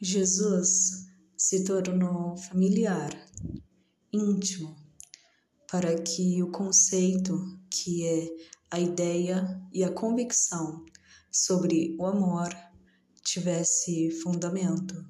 Jesus se tornou familiar, íntimo, para que o conceito, que é a ideia e a convicção sobre o amor, tivesse fundamento.